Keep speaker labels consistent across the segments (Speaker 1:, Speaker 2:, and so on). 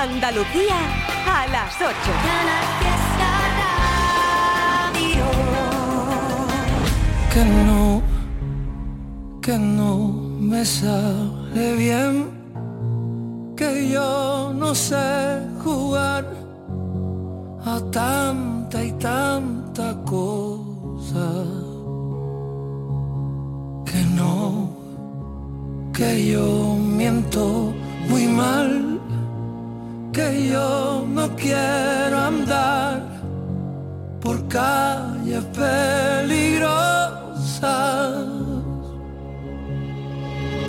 Speaker 1: Andalucía a las 8.
Speaker 2: Que no, que no me sale bien, que yo no sé jugar a tanta y tanta cosa. Que no, que yo miento muy mal que yo no quiero andar por calles peligrosas.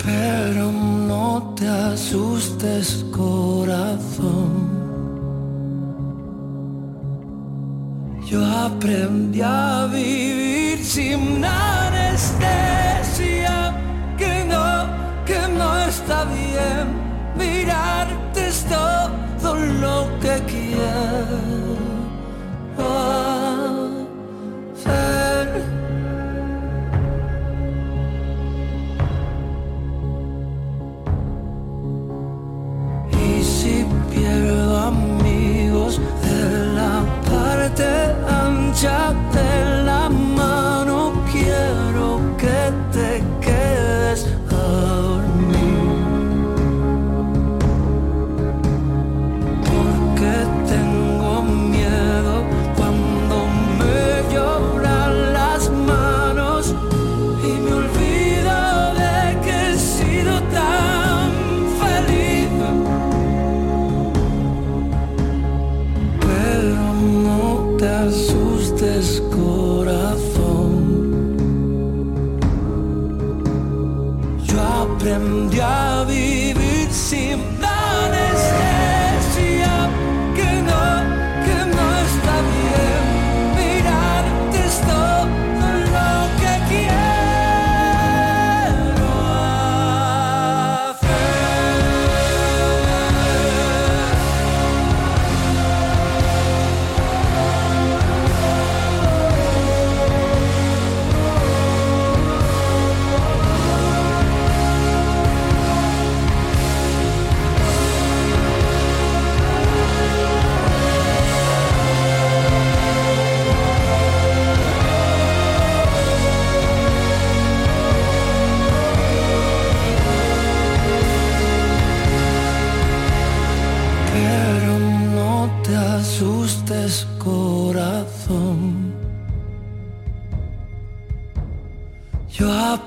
Speaker 2: Pero no te asustes, corazón. Yo aprendí a vivir sin anestesia, que no, que no está bien mirarte es todo lo que quiero hacer. Y si pierdo amigos de la parte ancha de la asustes, corazón. Yo aprendí a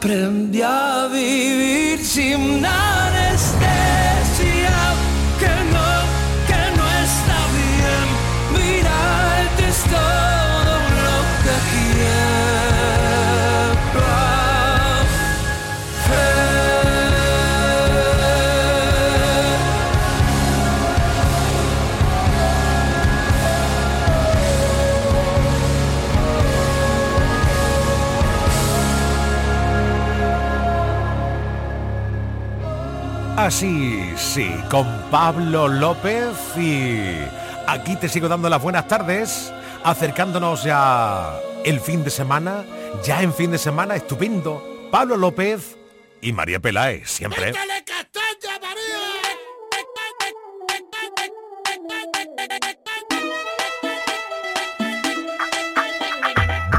Speaker 2: aprendí a vivir sin anestesia,
Speaker 3: Así, sí, con Pablo López y aquí te sigo dando las buenas tardes, acercándonos ya el fin de semana, ya en fin de semana, estupendo. Pablo López y María Peláez, siempre.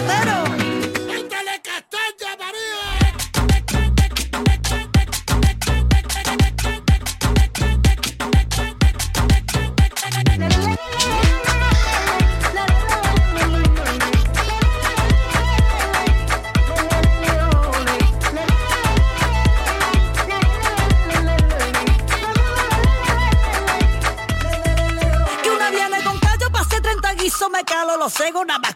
Speaker 4: el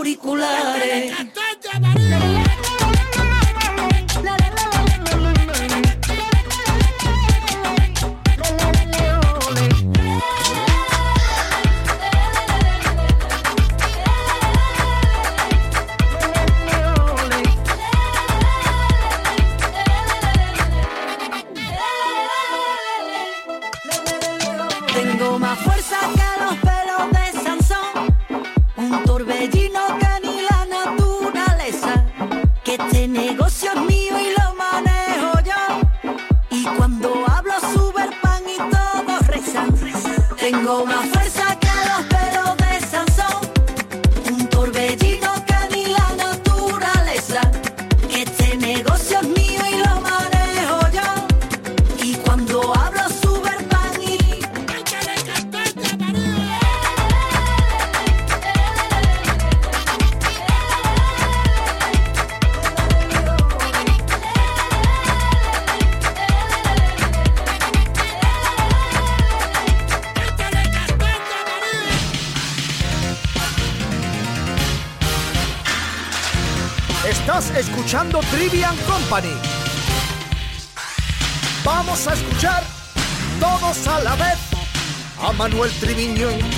Speaker 4: Auriculares.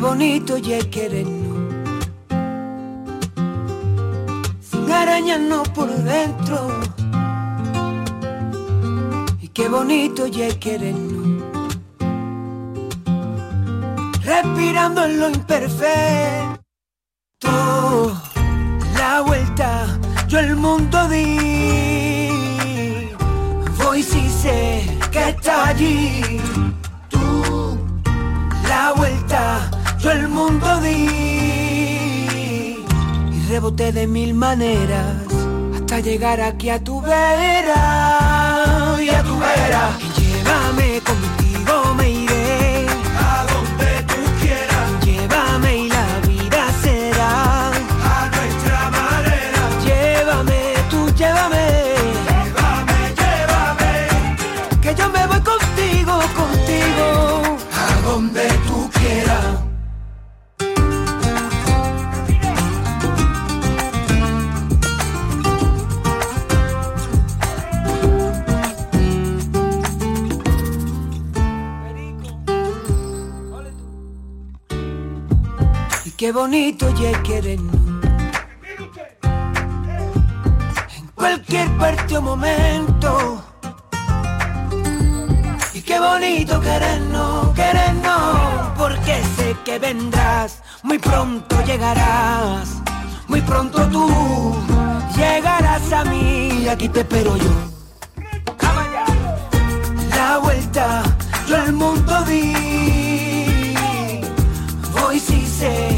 Speaker 5: Bonito ya querernos, sin arañarnos por dentro. Y qué bonito ya querernos, respirando en lo imperfecto. La vuelta, yo el mundo di, voy si sé que está allí. Tú, la vuelta yo el mundo di y reboté de mil maneras hasta llegar aquí a tu vera y a tu vera. Qué bonito ya querernos. En cualquier parte o momento. Y qué bonito querernos, querernos. Porque sé que vendrás, muy pronto llegarás. Muy pronto tú llegarás a mí. Aquí te espero yo. La vuelta, yo el mundo di. Voy si sé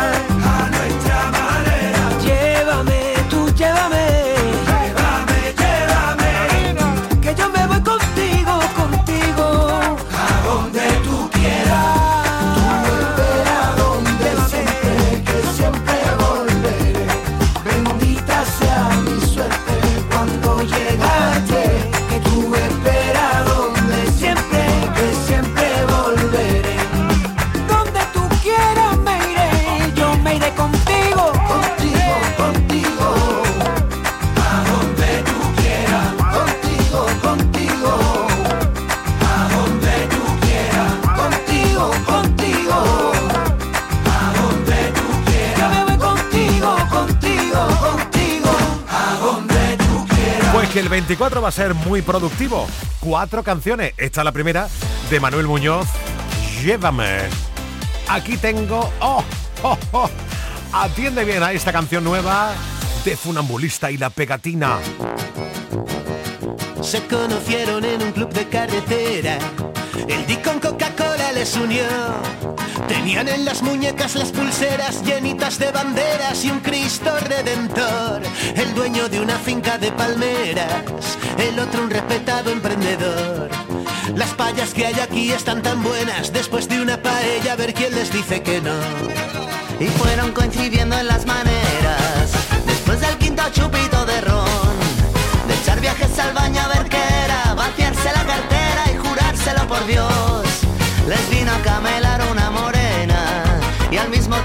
Speaker 6: 2024 va a ser muy productivo. Cuatro canciones. Esta es la primera de Manuel Muñoz. Llévame. Aquí tengo... ¡Oh! ¡Oh! oh. Atiende bien a esta canción nueva de Funambulista y la Pegatina.
Speaker 7: Se conocieron en un club de carretera. El Dick con Coca-Cola les unió. Tenían en las muñecas las pulseras llenitas de banderas y un Cristo redentor. El dueño de una finca de palmeras, el otro un respetado emprendedor. Las payas que hay aquí están tan buenas, después de una paella a ver quién les dice que no.
Speaker 8: Y fueron coincidiendo en las maneras, después del quinto chupito de ron, de echar viajes al baño ver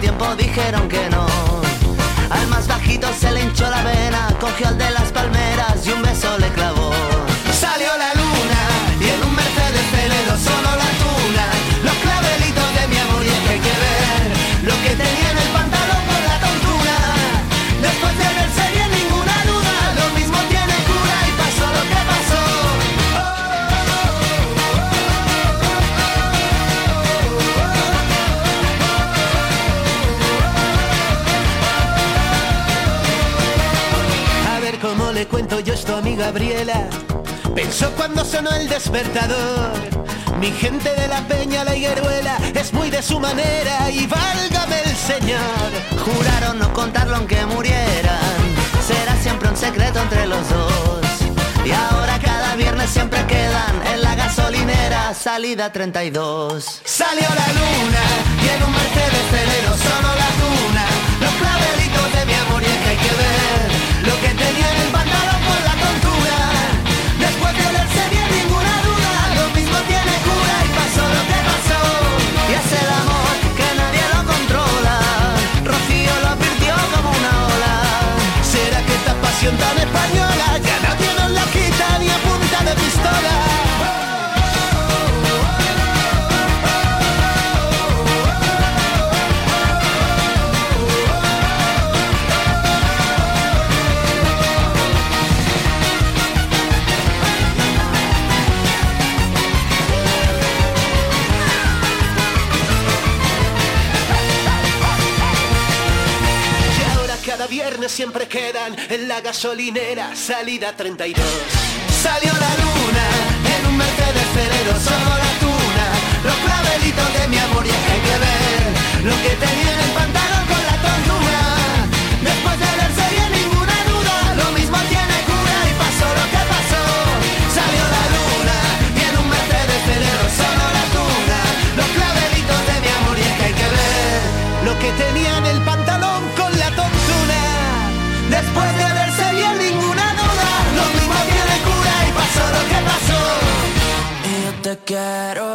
Speaker 8: tiempo dijeron que no. Al más bajito se le hinchó la vena, cogió al de las palmeras y un beso le clavó.
Speaker 7: Gabriela. Pensó cuando sonó el despertador. Mi gente de la peña, la higueruela, es muy de su manera y válgame el Señor.
Speaker 8: Juraron no contarlo aunque murieran, será siempre un secreto entre los dos. Y ahora cada viernes siempre quedan en la gasolinera, salida 32.
Speaker 7: Salió la luna y en un Mercedes celero sonó la tuna. Los clavelitos de mi amor pasión tan española ya nadie nos la quita ni a punta de pistola? Viernes siempre quedan en la gasolinera, salida 32. Salió la luna en un Mercedes Ferrero, solo la tuna, los clavelitos de mi amor y que hay que ver lo que tenía en el pantalón con la tontura. Después de verse bien ninguna duda, lo mismo tiene cura y pasó lo que pasó. Salió la luna y en un Mercedes Ferrero, solo la tuna, los clavelitos de mi amor y que hay que ver lo que tenía en el pantalón
Speaker 8: quiero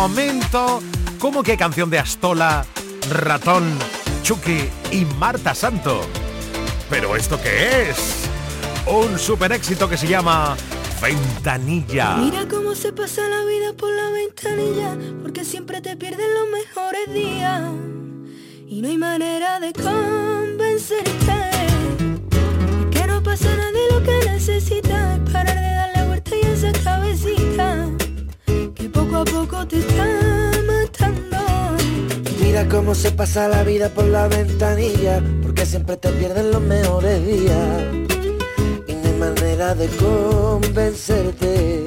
Speaker 6: momento. ¿Cómo que canción de Astola, Ratón, Chucky y Marta Santo? ¿Pero esto qué es? Un super éxito que se llama Ventanilla.
Speaker 4: Mira cómo se pasa la vida por la ventanilla, porque siempre te pierden los mejores días. Y no hay manera de convencerte que no pasa nada lo que necesitas. Es parar de darle vuelta y esa cabecita que poco a poco te está matando.
Speaker 9: Mira cómo se pasa la vida por la ventanilla, porque siempre te pierden los mejores días. Y no hay manera de convencerte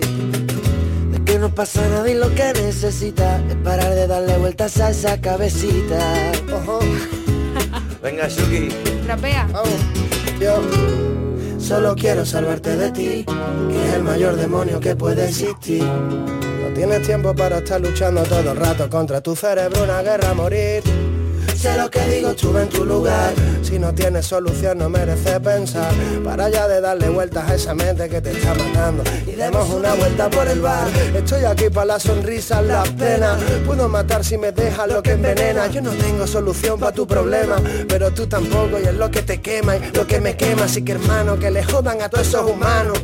Speaker 9: de que no pasa nada y lo que necesitas es parar de darle vueltas a esa cabecita. Ojo. Venga, Shuki.
Speaker 10: Trapea.
Speaker 9: Yo solo quiero salvarte de ti, que es el mayor demonio que puede existir.
Speaker 11: Tienes tiempo para estar luchando todo el rato contra tu cerebro, una guerra a morir.
Speaker 9: Sé lo que digo, estuve en tu lugar.
Speaker 11: Si no tienes solución no merece pensar. Para ya de darle vueltas a esa mente que te está matando.
Speaker 9: Y demos una vuelta por el bar.
Speaker 11: Estoy aquí para las sonrisas, las penas. Puedo matar si me dejas lo que envenena. Yo no tengo solución para tu problema. Pero tú tampoco y es lo que te quema y lo que me quema. Así que hermano, que le jodan a todos esos humanos.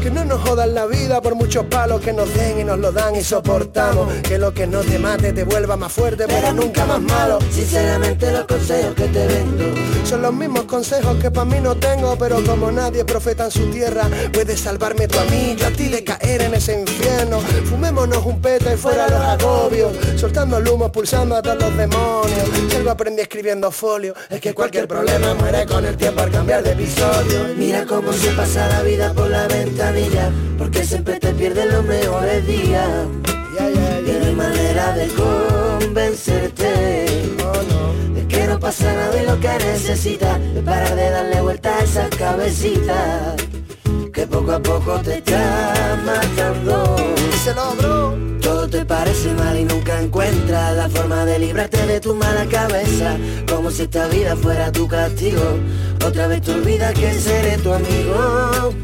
Speaker 11: Que no nos jodan la vida por muchos palos que nos den y nos lo dan y soportamos. Que lo que no te mate te vuelva más fuerte, pero nunca más malo.
Speaker 9: Sinceramente los consejos que te vendo
Speaker 11: son los mismos consejos que para mí no tengo, pero como nadie profeta en su tierra, puedes salvarme tú a mí, yo a ti de caer en ese infierno. Fumémonos un peta y fuera los agobios, soltando el humo, pulsando a todos los demonios. Si algo aprendí escribiendo folio, es que cualquier problema muere con el tiempo al cambiar de episodio.
Speaker 9: Mira cómo se pasa la vida por la ventanilla, porque siempre te pierden los mejores días. Y no hay manera de convencerte pasa nada y lo que necesitas es parar de darle vuelta a esa cabecita que poco a poco te está matando.
Speaker 11: Se logró.
Speaker 9: Todo te parece mal y nunca encuentras la forma de librarte de tu mala cabeza, como si esta vida fuera tu castigo. Otra vez te olvidas que seré tu amigo,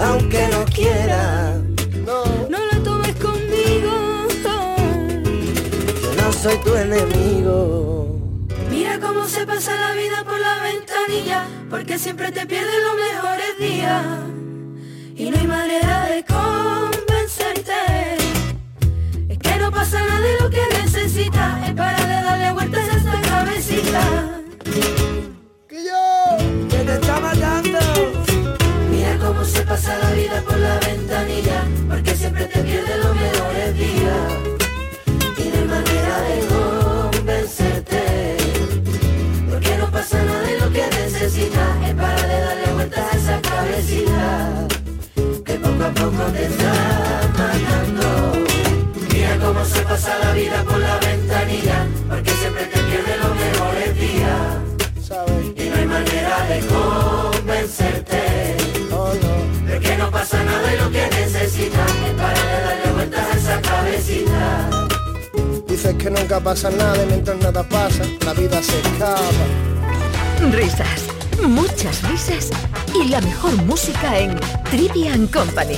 Speaker 9: aunque no quiera.
Speaker 11: No,
Speaker 4: No lo tomes conmigo.
Speaker 9: Yo no soy tu enemigo.
Speaker 4: Cómo se pasa la vida por la ventanilla, porque siempre te pierden los mejores días. Y no hay manera de convencerte. Es que no pasa nada de lo que necesitas. Es para de darle vueltas a esta cabecita.
Speaker 11: que yo.
Speaker 9: que te está matando. Mira cómo se pasa la vida por la ventanilla, porque siempre te pierdes los mejores días. Y no hay manera de convencerte, es para de darle vueltas a esa cabecita, que poco a poco te está matando. Mira cómo se pasa la vida por la ventanilla, porque siempre te pierdes los mejores días. Y no hay manera de convencerte
Speaker 11: Oh, no.
Speaker 9: de que no pasa nada y lo que necesitas es para de darle vueltas a esa cabecita.
Speaker 11: Dices que nunca pasa nada y mientras nada pasa, la vida se escapa.
Speaker 12: Risas, muchas risas y la mejor música en Trivian Company.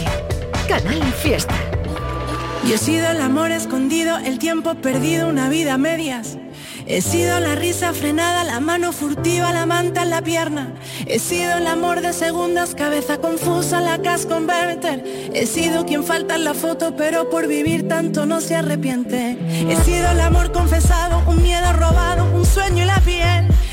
Speaker 12: Canal Fiesta.
Speaker 13: Yo he sido el amor escondido, el tiempo perdido, una vida a medias. He sido la risa frenada, la mano furtiva, la manta en la pierna. He sido el amor de segundas, cabeza confusa, la cash converter. He sido quien falta en la foto, pero por vivir tanto no se arrepiente. He sido el amor confesado, un miedo robado, un sueño y la piel.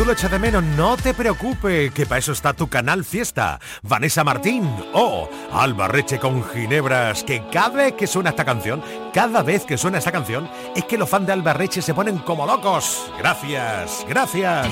Speaker 13: tú
Speaker 6: lo echas de menos, no te preocupes, que para eso está tu canal Fiesta. Vanessa Martín o Reche con Ginebras, que cada vez que suena esta canción, cada vez que suena esta canción, es que los fans de Alba Reche se ponen como locos. Gracias, gracias.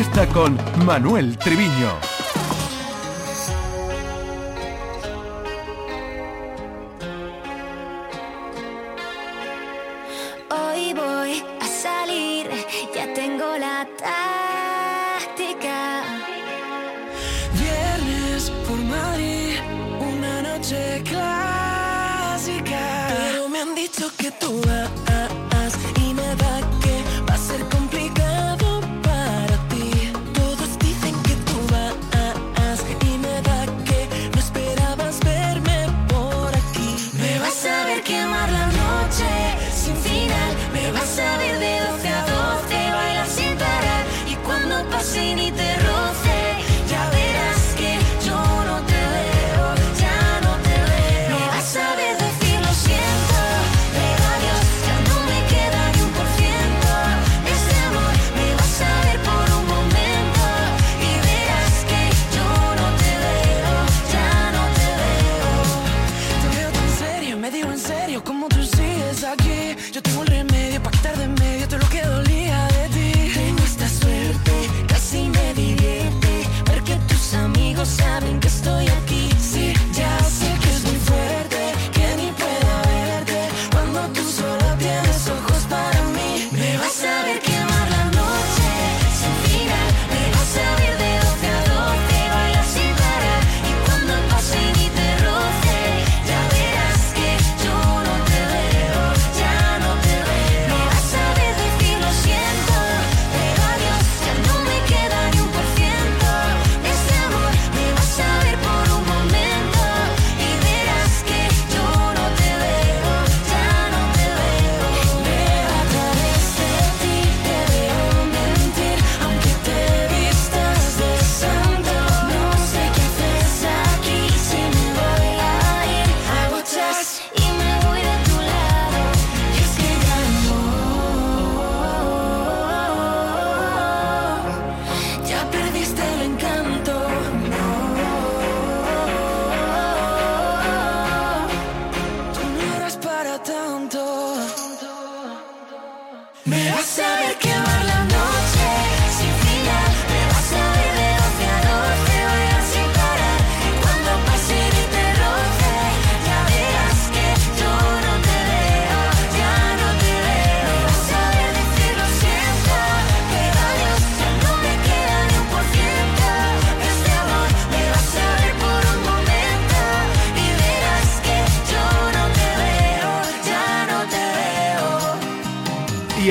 Speaker 14: Fiesta con Manuel Triviño.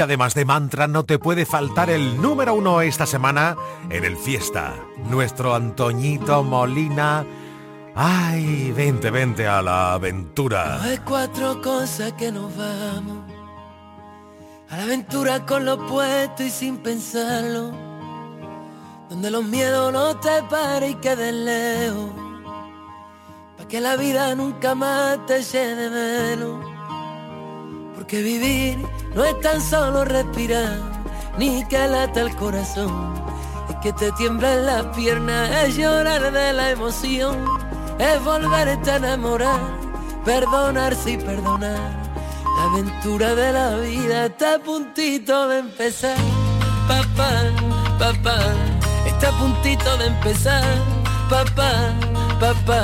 Speaker 3: Además de mantra, no te puede faltar el número uno esta semana en el Fiesta. Nuestro Antoñito Molina. Ay, vente, vente a la aventura.
Speaker 15: Hay cuatro cosas que nos vamos. A la aventura con lo puesto y sin pensarlo. Donde los miedos no te paren y queden lejos. Pa' que la vida nunca más te llene menos. Porque vivir no es tan solo respirar, ni que lata el corazón. Es que te tiemblan las piernas, es llorar de la emoción, es volverte a enamorar, perdonarse y perdonar. La aventura de la vida está a puntito de empezar. Papá, papá, está a puntito de empezar. Papá, papá.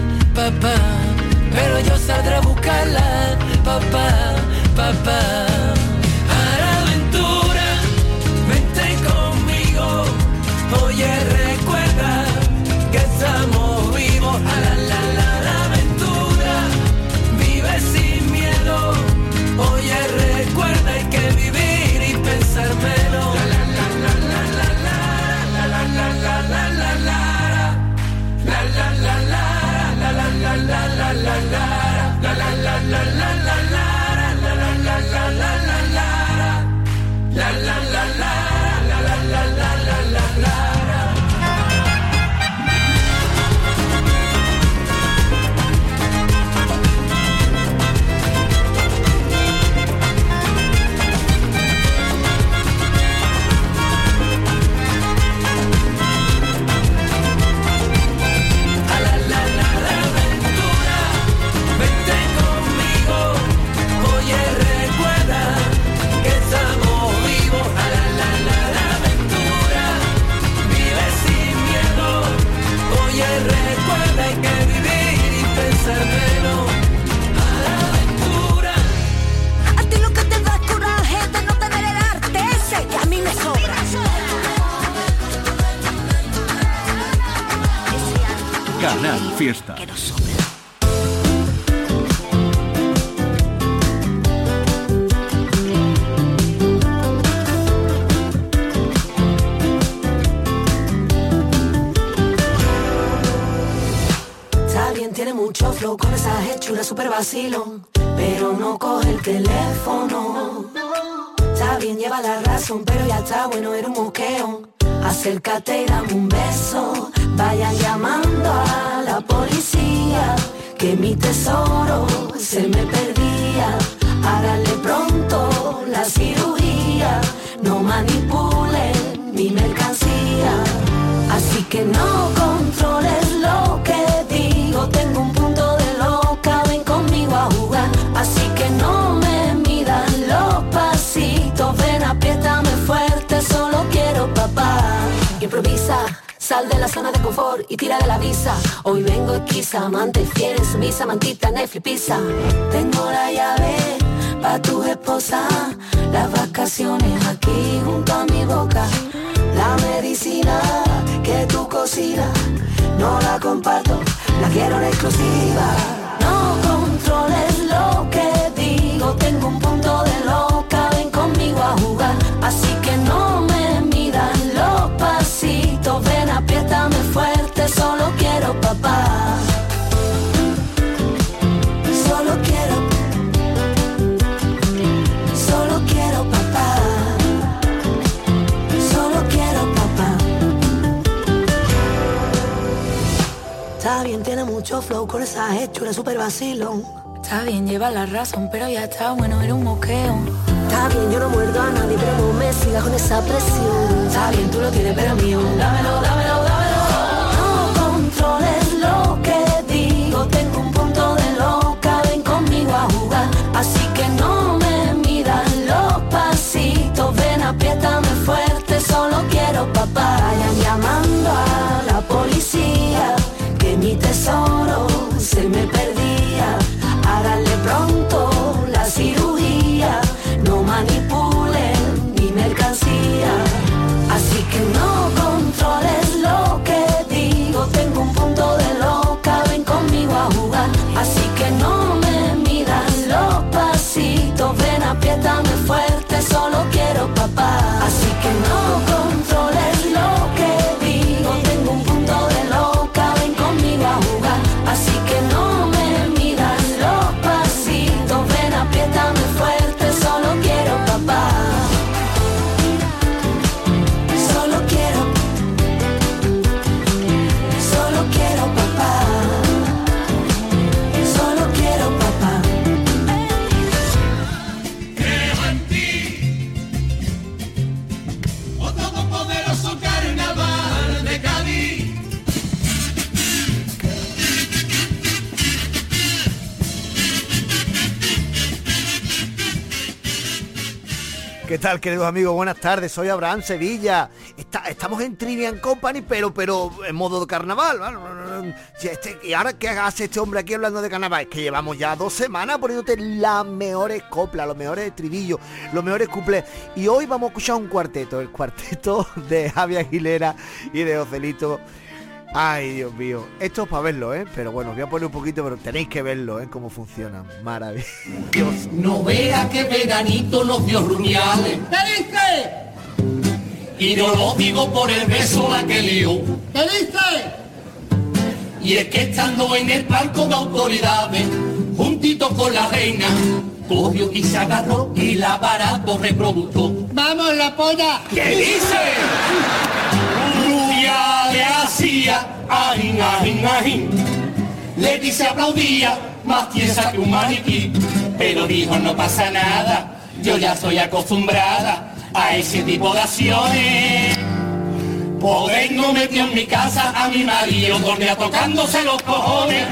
Speaker 15: papá, pero yo saldré a buscarla, papá, papá. A la aventura, vente conmigo, oye recuerda que estamos
Speaker 16: amante fiel, sumisa, mantita, Netflix, pizza. Tengo la llave pa' tu esposa,
Speaker 9: vacaciones aquí junto a mi boca. La medicina que tú cocinas, no la comparto, la quiero en exclusiva. No controles lo que digo, tengo un flow con esa hechura super vacilón.
Speaker 13: Está bien, lleva la razón, pero ya está bueno, era un moqueo.
Speaker 9: Está bien, yo no muerdo a nadie, pero no me sigas con esa presión. Está bien, tú lo tienes, pero mío. Dámelo, dámelo, dámelo. No controles lo que digo, tengo un punto de loca, ven conmigo a jugar. Así que no me midan los pasitos, ven, apriétame fuerte, solo quiero papá. Vayan llamando a la policía, mi tesoro se me perdía. Háganle pronto la cirugía, no manipulen mi mercancía. Así que no controles lo que digo, tengo un punto de loca, ven conmigo a jugar. Así que no me midan los pasitos, ven apriétame fuerte, solo quiero papá. Así
Speaker 17: tal, queridos amigos? Buenas tardes, soy Abraham Sevilla. Estamos en Trivian Company, pero pero en modo de carnaval. este- ¿Y ahora qué hace este hombre aquí hablando de carnaval? Es que llevamos ya dos semanas poniéndote las mejores coplas, los mejores estribillos, los mejores cuplés. Y hoy vamos a escuchar un cuarteto, el cuarteto de Javi Aguilera y de Ocelito. Ay, Dios mío. Esto es para verlo, ¿eh? Pero bueno, voy a poner un poquito, pero tenéis que verlo, ¿eh? Cómo funciona. Maravilloso.
Speaker 18: No vea que veranito nos dio rumiales. ¿Qué dice? Y no lo digo por el beso la que lió. ¿Qué dice? Y es que estando en el palco de autoridades, juntito con la reina, cogió y se agarró y la barato reproductó. ¡Vamos, la polla! ¿Qué dice? Le hacía ajín, ajín, ajín. Leti aplaudía, más tiesa que un maniquí. Pero dijo, no pasa nada, yo ya estoy acostumbrada a ese tipo de acciones. Poder no metió en mi casa a mi marido, dormía tocándose los cojones.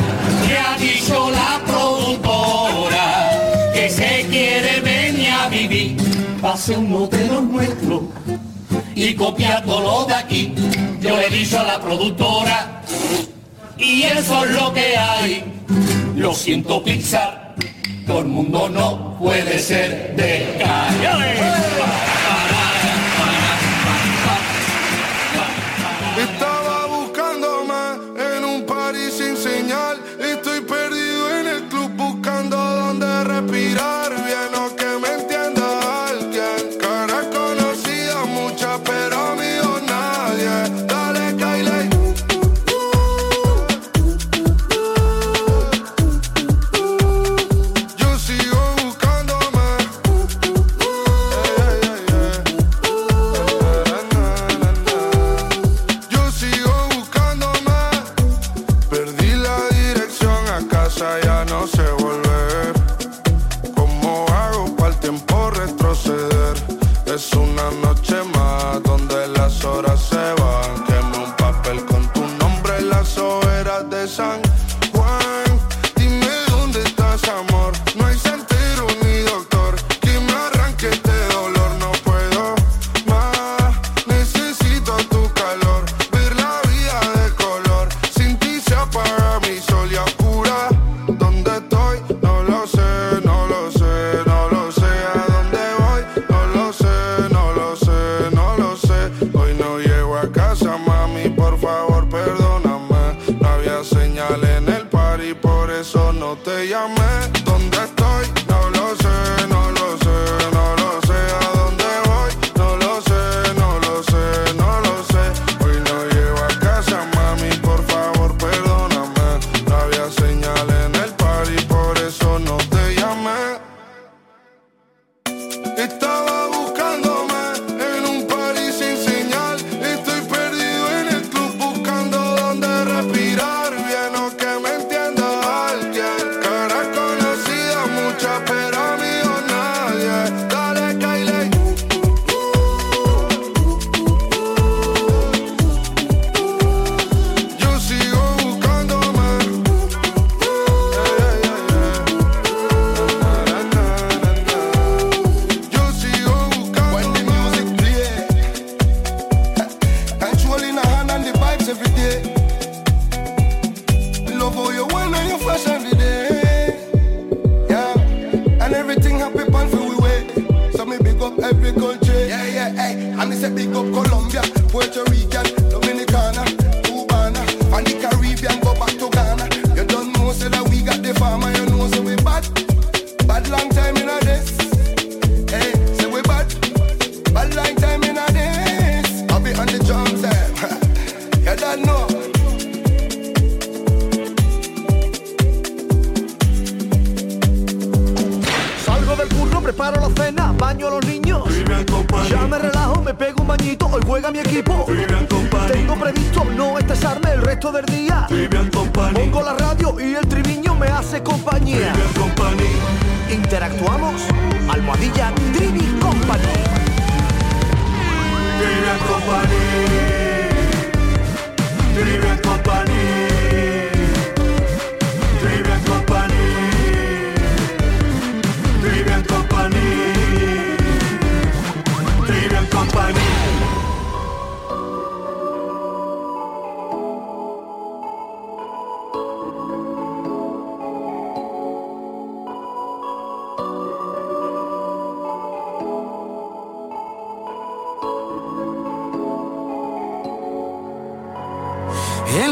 Speaker 18: Que ha dicho la productora que se quiere venir a vivir. Pase uno de los nuestros y copia todo lo de aquí. Yo le he dicho a la productora y eso es lo que hay. Lo siento Pixar, todo el mundo no puede ser de
Speaker 19: Estaba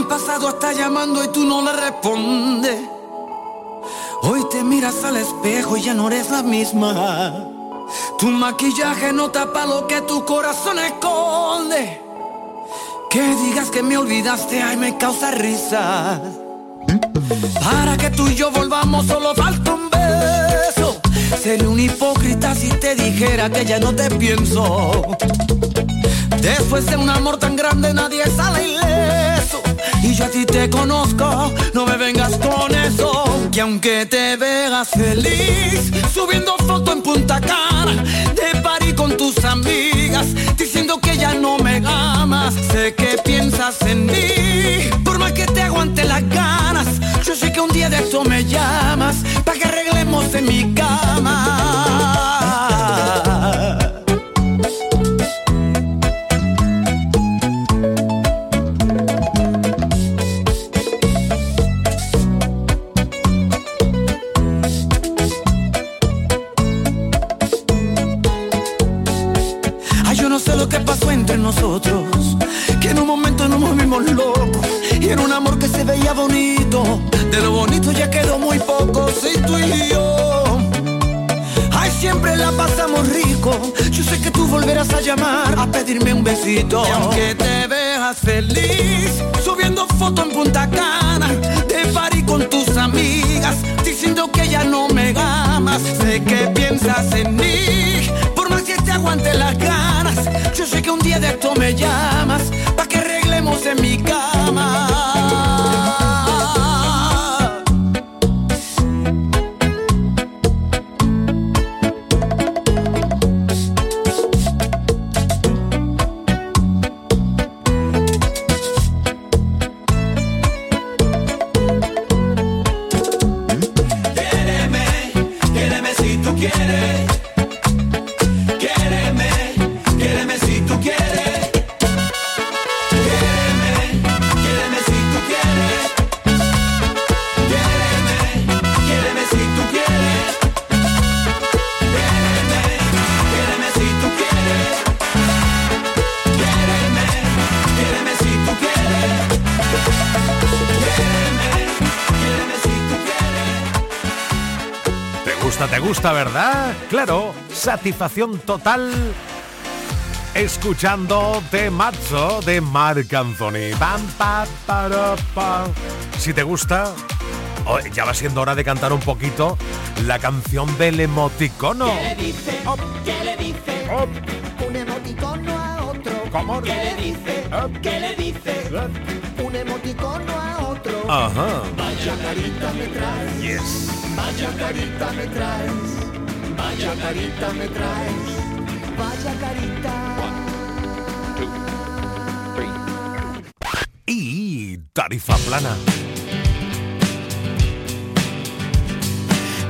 Speaker 20: pasado está llamando y tú no le respondes. Hoy te miras al espejo y ya no eres la misma. Tu maquillaje no tapa lo que tu corazón esconde. Que digas que me olvidaste, ay, me causa risa. Para que tú y yo volvamos solo falta un beso. Sería un hipócrita si te dijera que ya no te pienso. Después de un amor tan grande nadie sale. Y yo a ti te conozco, no me vengas con eso. Que aunque te veas feliz, subiendo foto en Punta Cana, de party con tus amigas, diciendo que ya no me amas. Sé que piensas en mí, por más que te aguante las ganas. Yo sé que un día de esto me llamas, para que arreglemos en mi cama. Y aunque te veas feliz, subiendo foto en Punta Cana, de party con tus amigas, diciendo que ya no me amas. Sé que piensas en mí, por más que te aguante las ganas. Yo sé que un día de esto me llamas,
Speaker 6: Claro, satisfacción total escuchando de Mazzo de Marc Anthony. Pam, pa, para, pa. Si te gusta, Oh, ya va siendo hora de cantar un poquito la canción del emoticono.
Speaker 3: ¿Qué le dice? ¿Qué le dice? Un emoticono a otro.
Speaker 6: ¿Cómo?
Speaker 3: ¿Qué le dice? ¿Qué le dice? Un emoticono a otro.
Speaker 6: Ajá.
Speaker 3: Vaya carita me traes.
Speaker 6: Yes.
Speaker 3: Vaya carita me traes. Vaya carita me traes. Vaya carita.
Speaker 6: Y tarifa plana.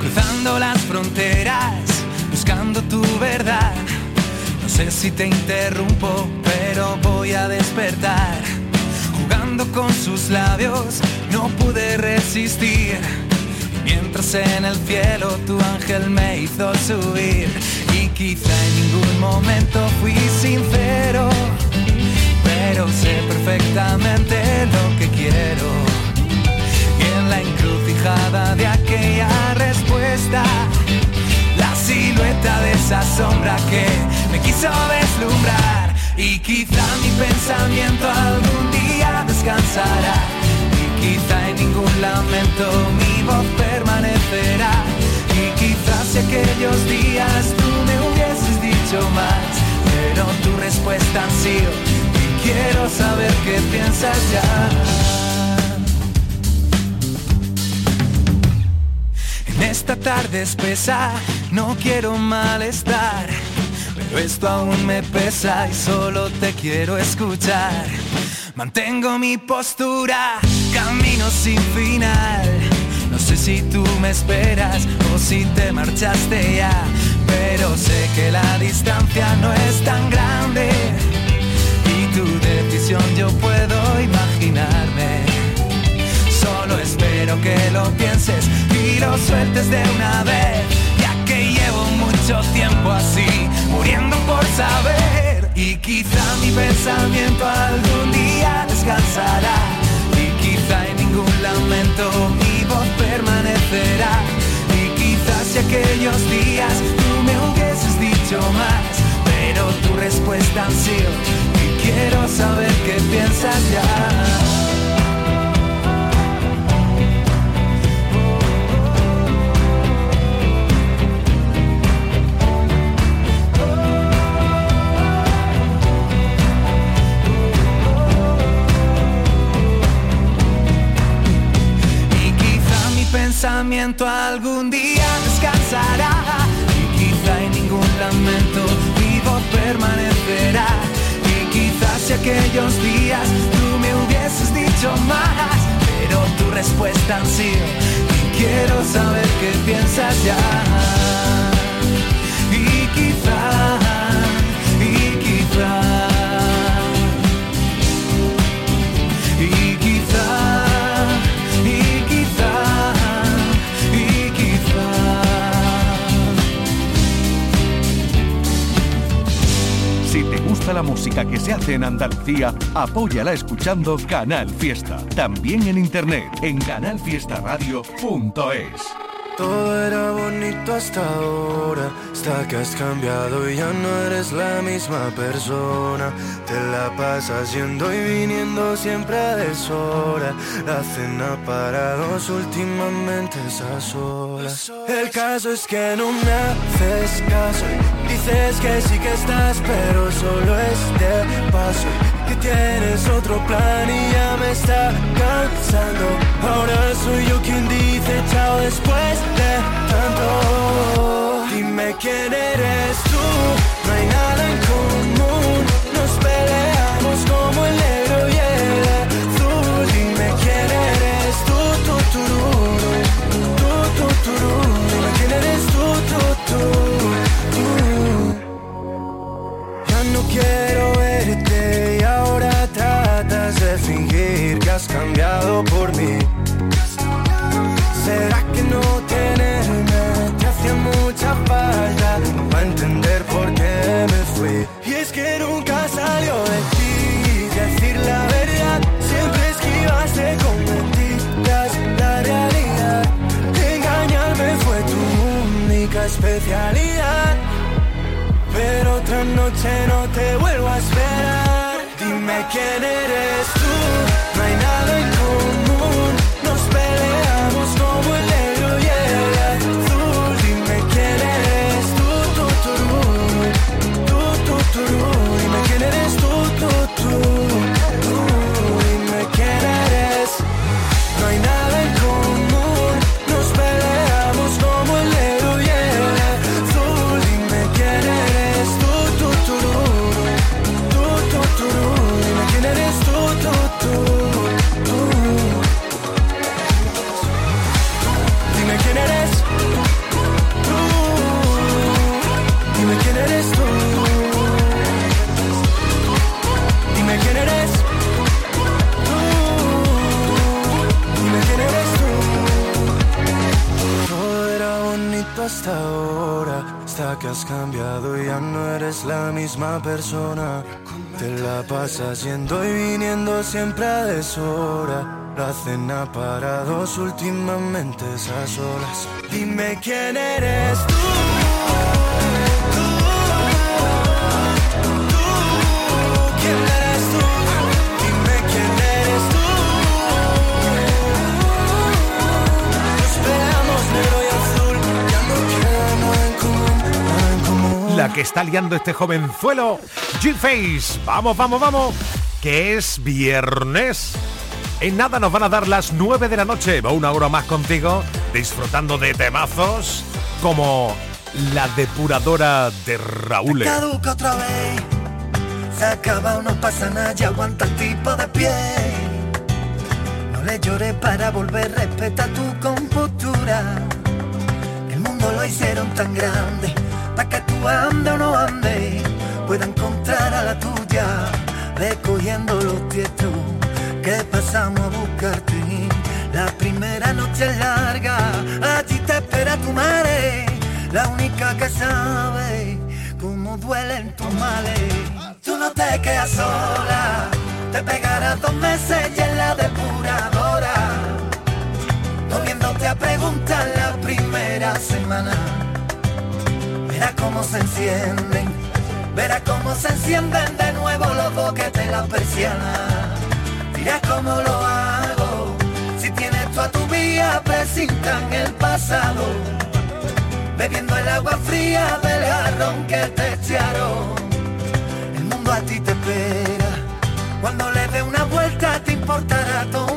Speaker 15: cruzando las fronteras, buscando tu verdad. No sé si te interrumpo, pero voy a despertar. Jugando con sus labios, no pude resistir. Mientras en el cielo tu ángel me hizo subir. Y quizá en ningún momento fui sincero, pero sé perfectamente lo que quiero. Y en la encrucijada de aquella respuesta, la silueta de esa sombra que me quiso deslumbrar. Y quizá mi pensamiento algún día descansará. Quizá en ningún lamento mi voz permanecerá. Y quizás si aquellos días tú me hubieses dicho más, pero tu respuesta ha sido, y quiero saber qué piensas ya. En esta tarde espesa no quiero malestar, pero esto aún me pesa y solo te quiero escuchar. Mantengo mi postura, camino sin final. No sé si tú me esperas o si te marchaste ya, pero sé que la distancia no es tan grande y tu decisión yo puedo imaginarme. Solo espero que lo pienses y lo sueltes de una vez, ya que llevo mucho tiempo así, muriendo por saber. Y quizá mi pensamiento algún día descansará, ningún lamento mi voz permanecerá. Y quizás si aquellos días tú me hubieses dicho más, pero tu respuesta ha sido, y quiero saber qué piensas ya. Pensamiento algún día descansará. Y quizá en ningún lamento mi voz permanecerá. Y quizás si aquellos días tú me hubieses dicho más Pero tu respuesta ha sido quiero saber qué piensas ya
Speaker 14: gusta la música que se hace en Andalucía, apóyala escuchando Canal Fiesta. También en internet en canalfiestaradio.es.
Speaker 21: Todo era bonito hasta ahora, hasta que has cambiado y ya no eres la misma persona. Te la pasas yendo y viniendo siempre a deshora. La cena para dos últimamente esas horas. El caso es que no me haces caso. Dices que sí que estás, pero solo es de paso. Que tienes otro plan y ya me está cansando. Ahora soy yo quien dice chao después de tanto. Dime quién eres tú, no hay nada en común. Quiero verte y ahora tratas de fingir que has cambiado por mí. ¿Será que no tenerme te hacía mucha falta para entender por qué me fui? Y es que nunca noche no te vuelvo a esperar. Dime quién eres has cambiado, y ya no eres la misma persona. Te la pasas yendo y viniendo siempre a deshora. La cena para dos últimamente esas horas. Dime quién eres tú.
Speaker 6: Que está liando este jovenzuelo, G-Face. Vamos, vamos, vamos. Que es viernes. En nada nos van a dar las 9 de la noche. Va una hora más contigo, disfrutando de temazos como la depuradora de Raúl.
Speaker 22: Caduca otra vez. Se acaba, no pasa nada, ya aguanta el tipo de pie. No le llores para volver, respeta tu compostura. El mundo lo hicieron tan grande, para que tú ande o no ande, pueda encontrar a la tuya, recogiendo los tietos que pasamos a buscarte. La primera noche es larga, allí te espera tu madre, la única que sabe cómo duelen tus males. Tú no te quedas sola, te pegarás dos meses y en la depuradora, volviéndote a preguntar la primera semana. Verás cómo se encienden, verás cómo se encienden de nuevo los boquetes las persianas. Dirás cómo lo hago, si tienes tú a tu vía, presintan el pasado bebiendo el agua fría del jarrón que te echaron. El mundo a ti te espera, cuando le dé una vuelta te importará todo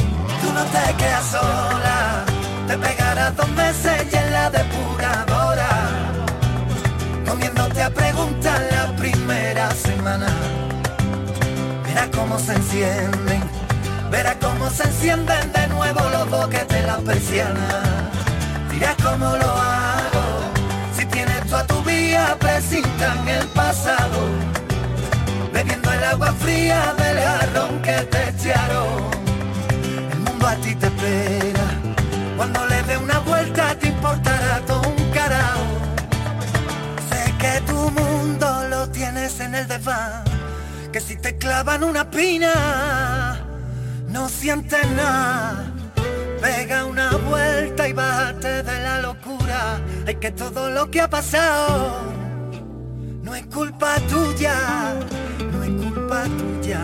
Speaker 22: No te quedas sola, te pegarás dos meses y en la depuradora, comiéndote a preguntar la primera semana. Verás cómo se encienden, verás cómo se encienden de nuevo los boquetes las persianas. Dirás cómo lo hago, si tienes tú a tu vía, presintan el pasado bebiendo el agua fría del jarrón que te echaron. A ti te espera, cuando le dé una vuelta te importará todo un carajo. Sé que tu mundo lo tienes en el desván, que si te clavan una pina, no sientes nada. Pega una vuelta y bájate de la locura. Hay que todo lo que ha pasado no es culpa tuya, no es culpa tuya.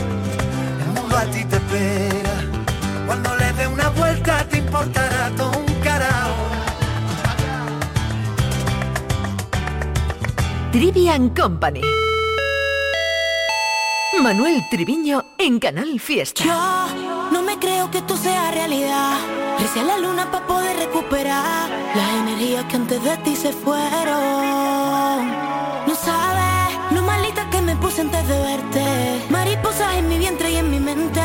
Speaker 22: A ti te espera, cuando le dé una vuelta te importará todo un carajo.
Speaker 12: Trivian Company. Manuel Triviño en Canal Fiesta.
Speaker 13: Yo no me creo que esto sea realidad. Recé a la luna para poder recuperar las energías que antes de ti se fueron. No sabes puse antes de verte. Mariposas en mi vientre y en mi mente.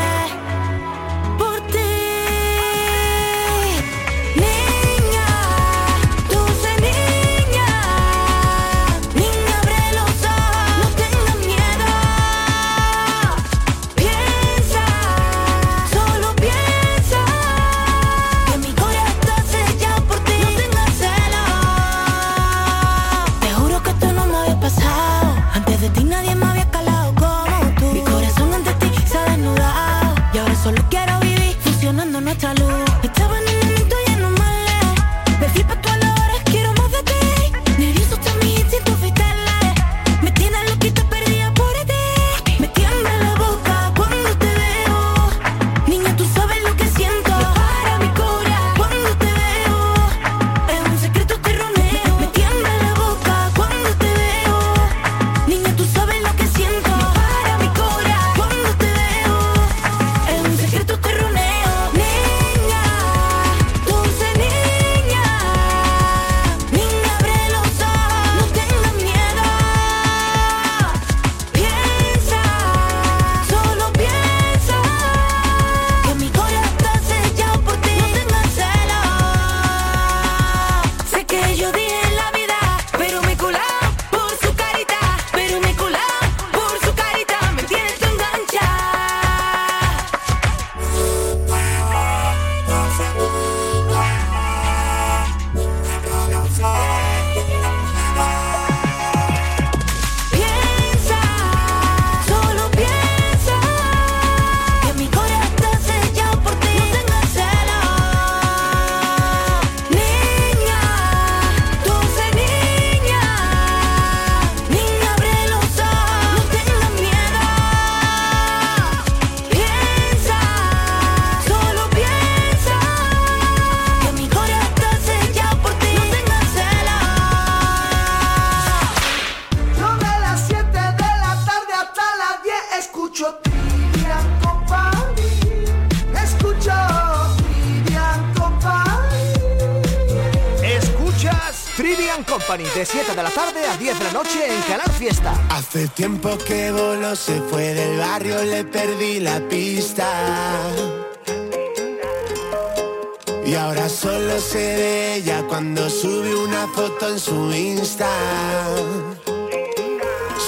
Speaker 7: se ve ella cuando sube una foto en su Insta.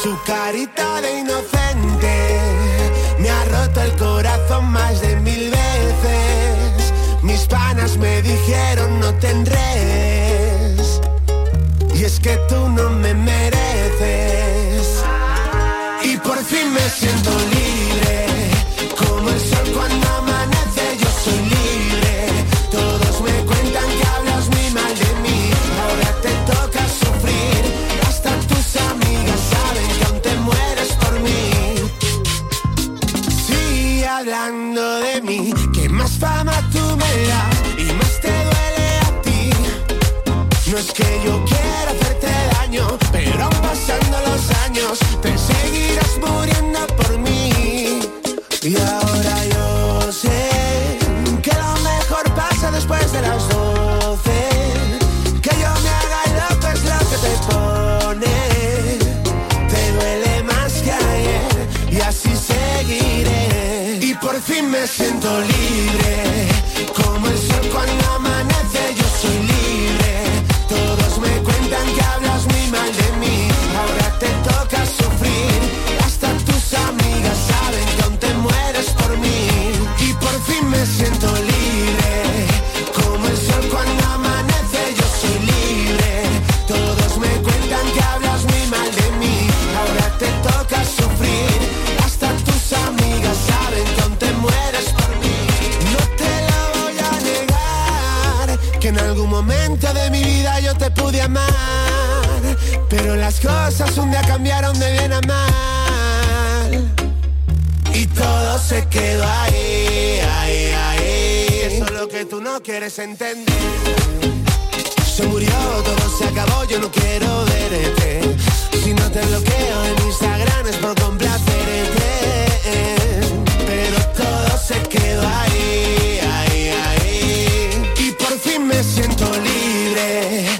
Speaker 7: Su carita quiero hacerte daño, pero pasando los años te seguirás muriendo por mí. Y ahora yo sé que lo mejor pasa después de las doce. Que yo me haga loco es lo que te pone. Te duele más que ayer y así seguiré. Y por fin me siento libre pude amar, pero las cosas un día cambiaron de bien a mal. Y todo se quedó ahí, ahí, ahí. Eso es lo que tú no quieres entender. Se murió, todo se acabó, yo no quiero verte. Si no te bloqueo en Instagram es por complacerte. Pero todo se quedó ahí, ahí, ahí. Y por fin me siento libre